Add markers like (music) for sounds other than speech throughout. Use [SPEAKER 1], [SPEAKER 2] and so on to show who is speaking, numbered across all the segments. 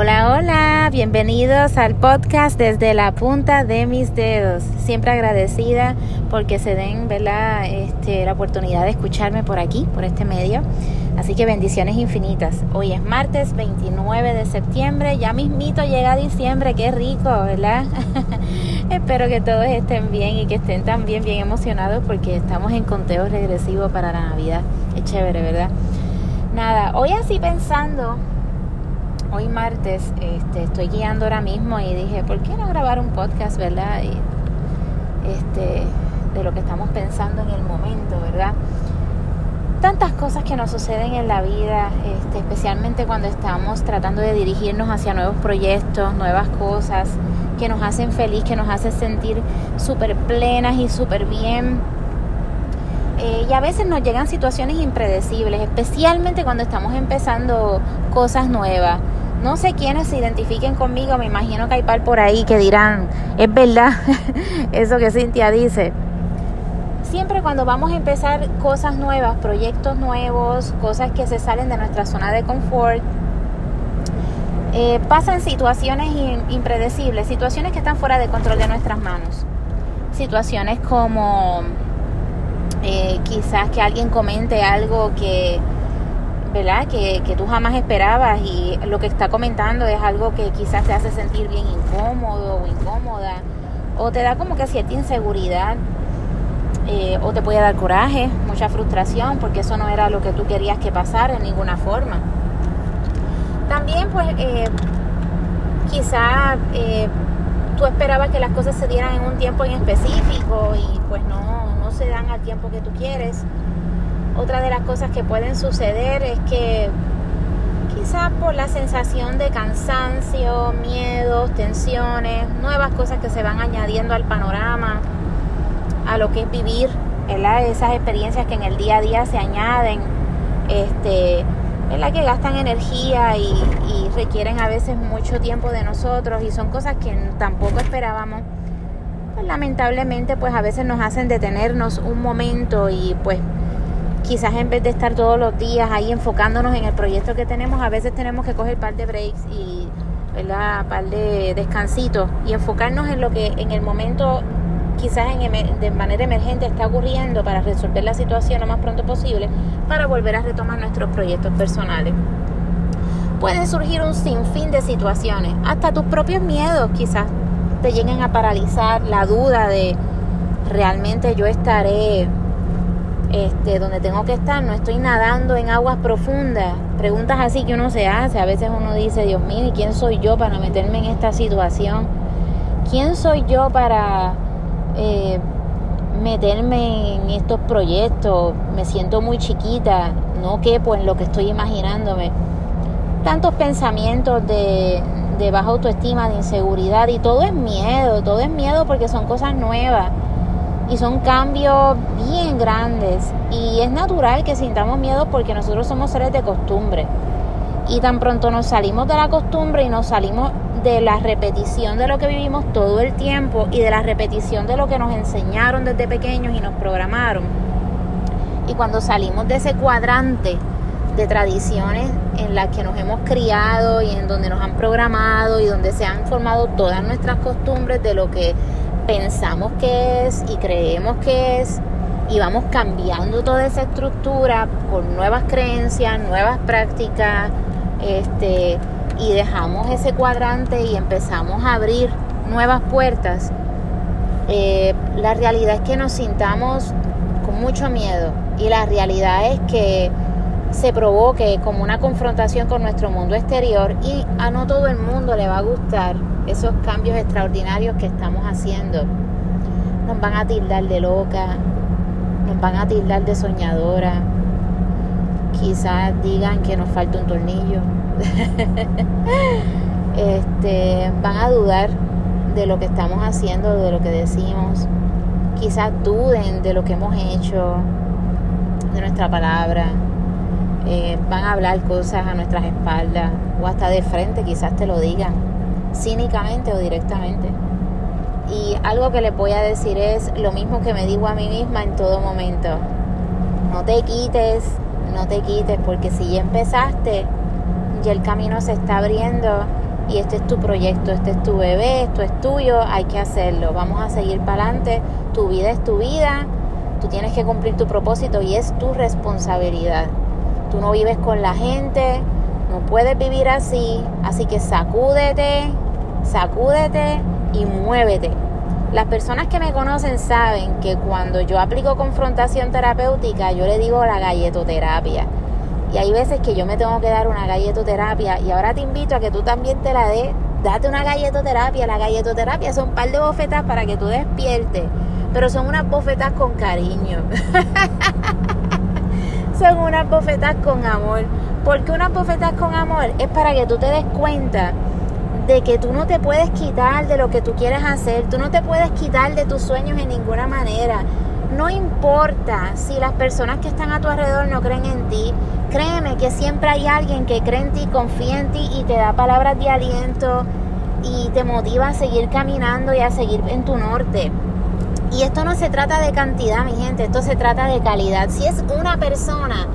[SPEAKER 1] Hola, hola, bienvenidos al podcast desde la punta de mis dedos. Siempre agradecida porque se den ¿verdad? Este, la oportunidad de escucharme por aquí, por este medio. Así que bendiciones infinitas. Hoy es martes 29 de septiembre, ya mismito llega diciembre, qué rico, ¿verdad? (laughs) Espero que todos estén bien y que estén también bien emocionados porque estamos en conteo regresivo para la Navidad. Es chévere, ¿verdad? Nada, hoy así pensando hoy martes este, estoy guiando ahora mismo y dije, ¿por qué no grabar un podcast, verdad? Este, de lo que estamos pensando en el momento, ¿verdad? Tantas cosas que nos suceden en la vida, este, especialmente cuando estamos tratando de dirigirnos hacia nuevos proyectos, nuevas cosas que nos hacen feliz, que nos hacen sentir súper plenas y súper bien. Eh, y a veces nos llegan situaciones impredecibles, especialmente cuando estamos empezando cosas nuevas. No sé quiénes se identifiquen conmigo, me imagino que hay par por ahí que dirán, es verdad (laughs) eso que Cintia dice. Siempre cuando vamos a empezar cosas nuevas, proyectos nuevos, cosas que se salen de nuestra zona de confort, eh, pasan situaciones impredecibles, situaciones que están fuera de control de nuestras manos. Situaciones como eh, quizás que alguien comente algo que ¿verdad? Que, que tú jamás esperabas y lo que está comentando es algo que quizás te hace sentir bien incómodo o incómoda o te da como que cierta inseguridad eh, o te puede dar coraje, mucha frustración porque eso no era lo que tú querías que pasara en ninguna forma. También pues eh, quizás eh, tú esperabas que las cosas se dieran en un tiempo en específico y pues no, no se dan al tiempo que tú quieres otra de las cosas que pueden suceder es que quizás por la sensación de cansancio, miedos, tensiones, nuevas cosas que se van añadiendo al panorama, a lo que es vivir, esas experiencias que en el día a día se añaden, este, la que gastan energía y, y requieren a veces mucho tiempo de nosotros y son cosas que tampoco esperábamos. Pues lamentablemente pues a veces nos hacen detenernos un momento y pues quizás en vez de estar todos los días ahí enfocándonos en el proyecto que tenemos, a veces tenemos que coger un par de breaks y ¿verdad? par de descansitos y enfocarnos en lo que en el momento quizás en, de manera emergente está ocurriendo para resolver la situación lo más pronto posible para volver a retomar nuestros proyectos personales. Puede surgir un sinfín de situaciones, hasta tus propios miedos quizás te lleguen a paralizar, la duda de realmente yo estaré este, donde tengo que estar, no estoy nadando en aguas profundas. Preguntas así que uno se hace, a veces uno dice, Dios mío, ¿y quién soy yo para meterme en esta situación? ¿Quién soy yo para eh, meterme en estos proyectos? Me siento muy chiquita, no quepo en lo que estoy imaginándome. Tantos pensamientos de, de baja autoestima, de inseguridad, y todo es miedo, todo es miedo porque son cosas nuevas y son cambios bien grandes. Y es natural que sintamos miedo porque nosotros somos seres de costumbre. Y tan pronto nos salimos de la costumbre y nos salimos de la repetición de lo que vivimos todo el tiempo y de la repetición de lo que nos enseñaron desde pequeños y nos programaron y cuando salimos de ese cuadrante de tradiciones en las que nos hemos criado y en donde nos han programado y donde se han formado todas nuestras costumbres de lo que pensamos que es y creemos que es y vamos cambiando toda esa estructura con nuevas creencias, nuevas prácticas, este, y dejamos ese cuadrante y empezamos a abrir nuevas puertas, eh, la realidad es que nos sintamos con mucho miedo y la realidad es que se provoque como una confrontación con nuestro mundo exterior y a no todo el mundo le va a gustar esos cambios extraordinarios que estamos haciendo. Nos van a tildar de loca, nos van a tildar de soñadora, quizás digan que nos falta un tornillo, (laughs) este, van a dudar de lo que estamos haciendo, de lo que decimos, quizás duden de lo que hemos hecho, de nuestra palabra, eh, van a hablar cosas a nuestras espaldas o hasta de frente, quizás te lo digan cínicamente o directamente. Y algo que les voy a decir es lo mismo que me digo a mí misma en todo momento. No te quites, no te quites, porque si ya empezaste, ya el camino se está abriendo y este es tu proyecto, este es tu bebé, esto es tuyo, hay que hacerlo, vamos a seguir para adelante, tu vida es tu vida, tú tienes que cumplir tu propósito y es tu responsabilidad. Tú no vives con la gente, no puedes vivir así, así que sacúdete, sacúdete y muévete. Las personas que me conocen saben que cuando yo aplico confrontación terapéutica, yo le digo la galletoterapia. Y hay veces que yo me tengo que dar una galletoterapia y ahora te invito a que tú también te la des. Date una galletoterapia. La galletoterapia son un par de bofetas para que tú despiertes, pero son unas bofetas con cariño. (laughs) son unas bofetas con amor. Porque unas bofetas con amor? Es para que tú te des cuenta de que tú no te puedes quitar de lo que tú quieres hacer, tú no te puedes quitar de tus sueños en ninguna manera. No importa si las personas que están a tu alrededor no creen en ti, créeme que siempre hay alguien que cree en ti, confía en ti y te da palabras de aliento y te motiva a seguir caminando y a seguir en tu norte. Y esto no se trata de cantidad, mi gente, esto se trata de calidad. Si es una persona,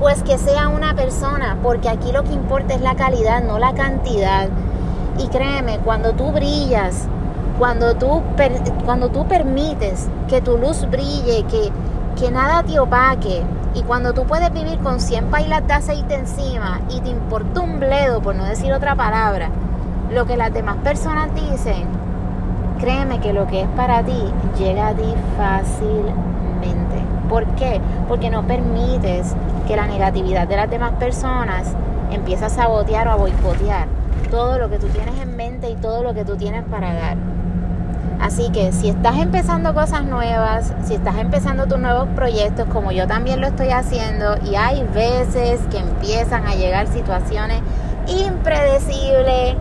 [SPEAKER 1] pues que sea una persona, porque aquí lo que importa es la calidad, no la cantidad. Y créeme, cuando tú brillas, cuando tú, cuando tú permites que tu luz brille, que, que nada te opaque, y cuando tú puedes vivir con 100 pailas de aceite encima y te importa un bledo, por no decir otra palabra, lo que las demás personas dicen, créeme que lo que es para ti llega a ti fácilmente. ¿Por qué? Porque no permites que la negatividad de las demás personas empiece a sabotear o a boicotear todo lo que tú tienes en mente y todo lo que tú tienes para dar. Así que si estás empezando cosas nuevas, si estás empezando tus nuevos proyectos, como yo también lo estoy haciendo, y hay veces que empiezan a llegar situaciones impredecibles,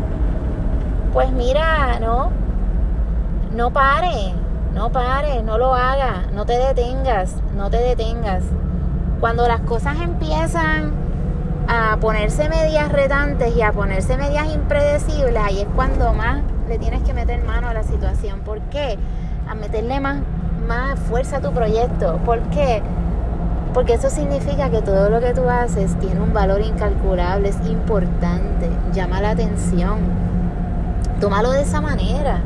[SPEAKER 1] pues mira, no, no pare, no pare, no lo haga, no te detengas, no te detengas. Cuando las cosas empiezan a ponerse medias retantes y a ponerse medias impredecibles, ahí es cuando más le tienes que meter mano a la situación. ¿Por qué? A meterle más, más fuerza a tu proyecto. ¿Por qué? Porque eso significa que todo lo que tú haces tiene un valor incalculable, es importante, llama la atención. Tómalo de esa manera.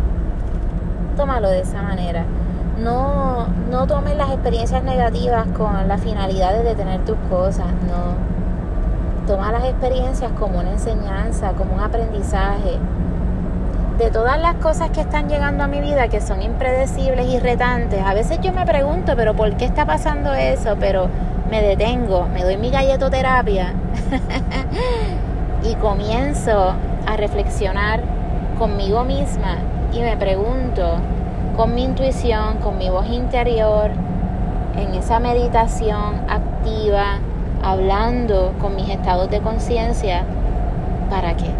[SPEAKER 1] Tómalo de esa manera. No, no tomes las experiencias negativas con la finalidad de detener tus cosas. No Toma las experiencias como una enseñanza, como un aprendizaje. De todas las cosas que están llegando a mi vida que son impredecibles y retantes, a veces yo me pregunto, pero ¿por qué está pasando eso? Pero me detengo, me doy mi galletoterapia (laughs) y comienzo a reflexionar conmigo misma y me pregunto con mi intuición, con mi voz interior, en esa meditación activa, hablando con mis estados de conciencia, ¿para qué?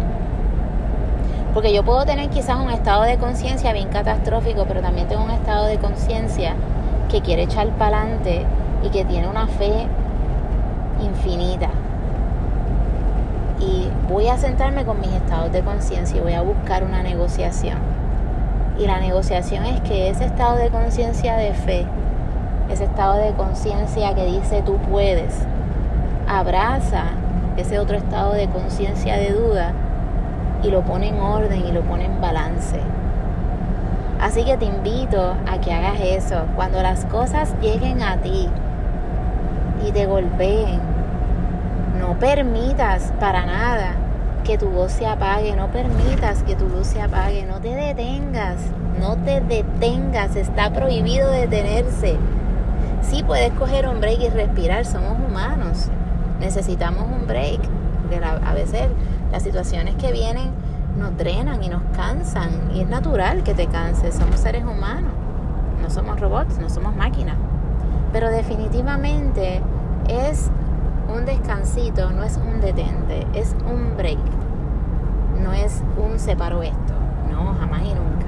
[SPEAKER 1] Porque yo puedo tener quizás un estado de conciencia bien catastrófico, pero también tengo un estado de conciencia que quiere echar para adelante y que tiene una fe infinita. Y voy a sentarme con mis estados de conciencia y voy a buscar una negociación. Y la negociación es que ese estado de conciencia de fe, ese estado de conciencia que dice tú puedes, abraza ese otro estado de conciencia de duda y lo pone en orden y lo pone en balance. Así que te invito a que hagas eso. Cuando las cosas lleguen a ti y te golpeen, no permitas para nada que tu voz se apague, no permitas que tu luz se apague, no te detengas, no te detengas, está prohibido detenerse. Sí puedes coger un break y respirar, somos humanos, necesitamos un break, porque a veces las situaciones que vienen nos drenan y nos cansan y es natural que te canses, somos seres humanos, no somos robots, no somos máquinas, pero definitivamente es un descansito, no es un detente, es un break, no es un separo esto, no, jamás y nunca.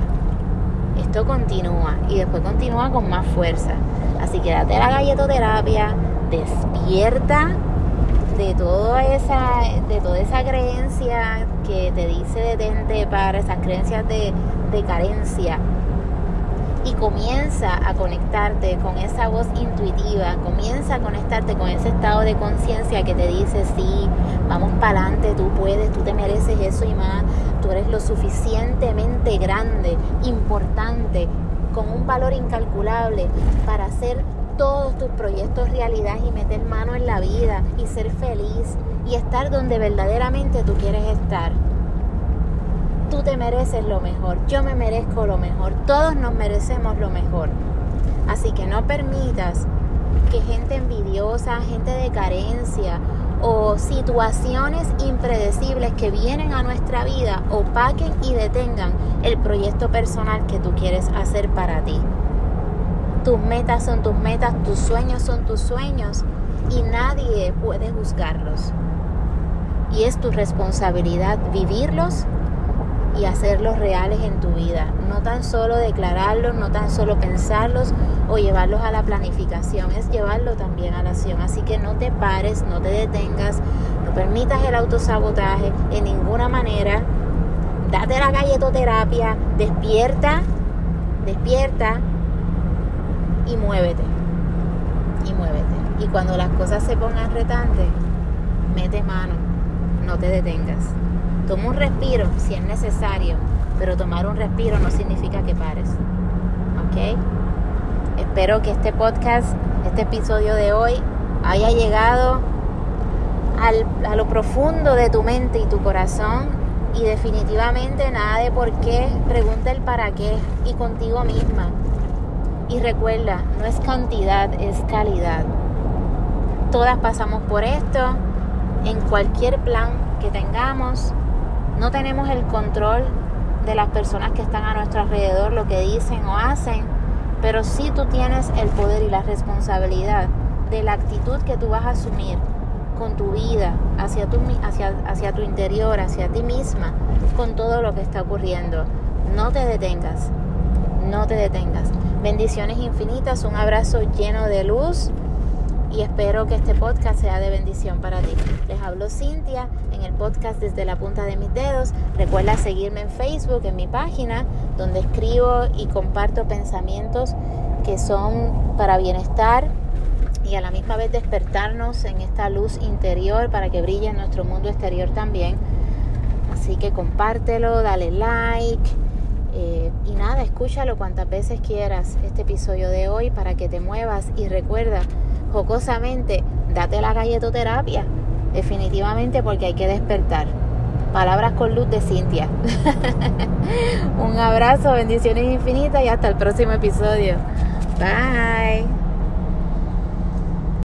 [SPEAKER 1] Esto continúa y después continúa con más fuerza. Así que date la galletoterapia, despierta de toda esa, de toda esa creencia que te dice detente para esas creencias de, de carencia y comienza a conectarte con esa voz intuitiva, comienza a conectarte con ese estado de conciencia que te dice, sí, vamos para adelante, tú puedes, tú te mereces eso y más, tú eres lo suficientemente grande, importante, con un valor incalculable para hacer todos tus proyectos realidad y meter mano en la vida y ser feliz y estar donde verdaderamente tú quieres estar. Tú te mereces lo mejor, yo me merezco lo mejor, todos nos merecemos lo mejor. Así que no permitas que gente envidiosa, gente de carencia o situaciones impredecibles que vienen a nuestra vida opaquen y detengan el proyecto personal que tú quieres hacer para ti. Tus metas son tus metas, tus sueños son tus sueños y nadie puede juzgarlos. Y es tu responsabilidad vivirlos y hacerlos reales en tu vida. No tan solo declararlos, no tan solo pensarlos o llevarlos a la planificación, es llevarlo también a la acción. Así que no te pares, no te detengas, no permitas el autosabotaje en ninguna manera. Date la galletoterapia, despierta, despierta y muévete. Y muévete. Y cuando las cosas se pongan retantes, mete mano, no te detengas. Toma un respiro si es necesario, pero tomar un respiro no significa que pares. ¿Ok? Espero que este podcast, este episodio de hoy, haya llegado a lo profundo de tu mente y tu corazón y definitivamente nada de por qué, pregunta el para qué y contigo misma. Y recuerda, no es cantidad, es calidad. Todas pasamos por esto, en cualquier plan que tengamos, no tenemos el control de las personas que están a nuestro alrededor, lo que dicen o hacen, pero sí tú tienes el poder y la responsabilidad de la actitud que tú vas a asumir con tu vida, hacia tu, hacia, tu interior, hacia ti misma, con todo lo que está ocurriendo. No te detengas, no te detengas. Bendiciones infinitas, un abrazo lleno de luz y espero que este podcast sea de bendición para ti. Les hablo Cintia en el podcast desde la punta de mis dedos. Recuerda seguirme en Facebook, en mi página, donde escribo y comparto pensamientos que son para bienestar y a la misma vez despertarnos en esta luz interior para que brille en nuestro mundo exterior también. Así que compártelo, dale like. Eh, y nada, escúchalo cuantas veces quieras este episodio de hoy para que te muevas y recuerda jocosamente, date la galletoterapia, definitivamente porque hay que despertar. Palabras con luz de Cintia. (laughs) Un abrazo, bendiciones infinitas y hasta el próximo episodio. Bye.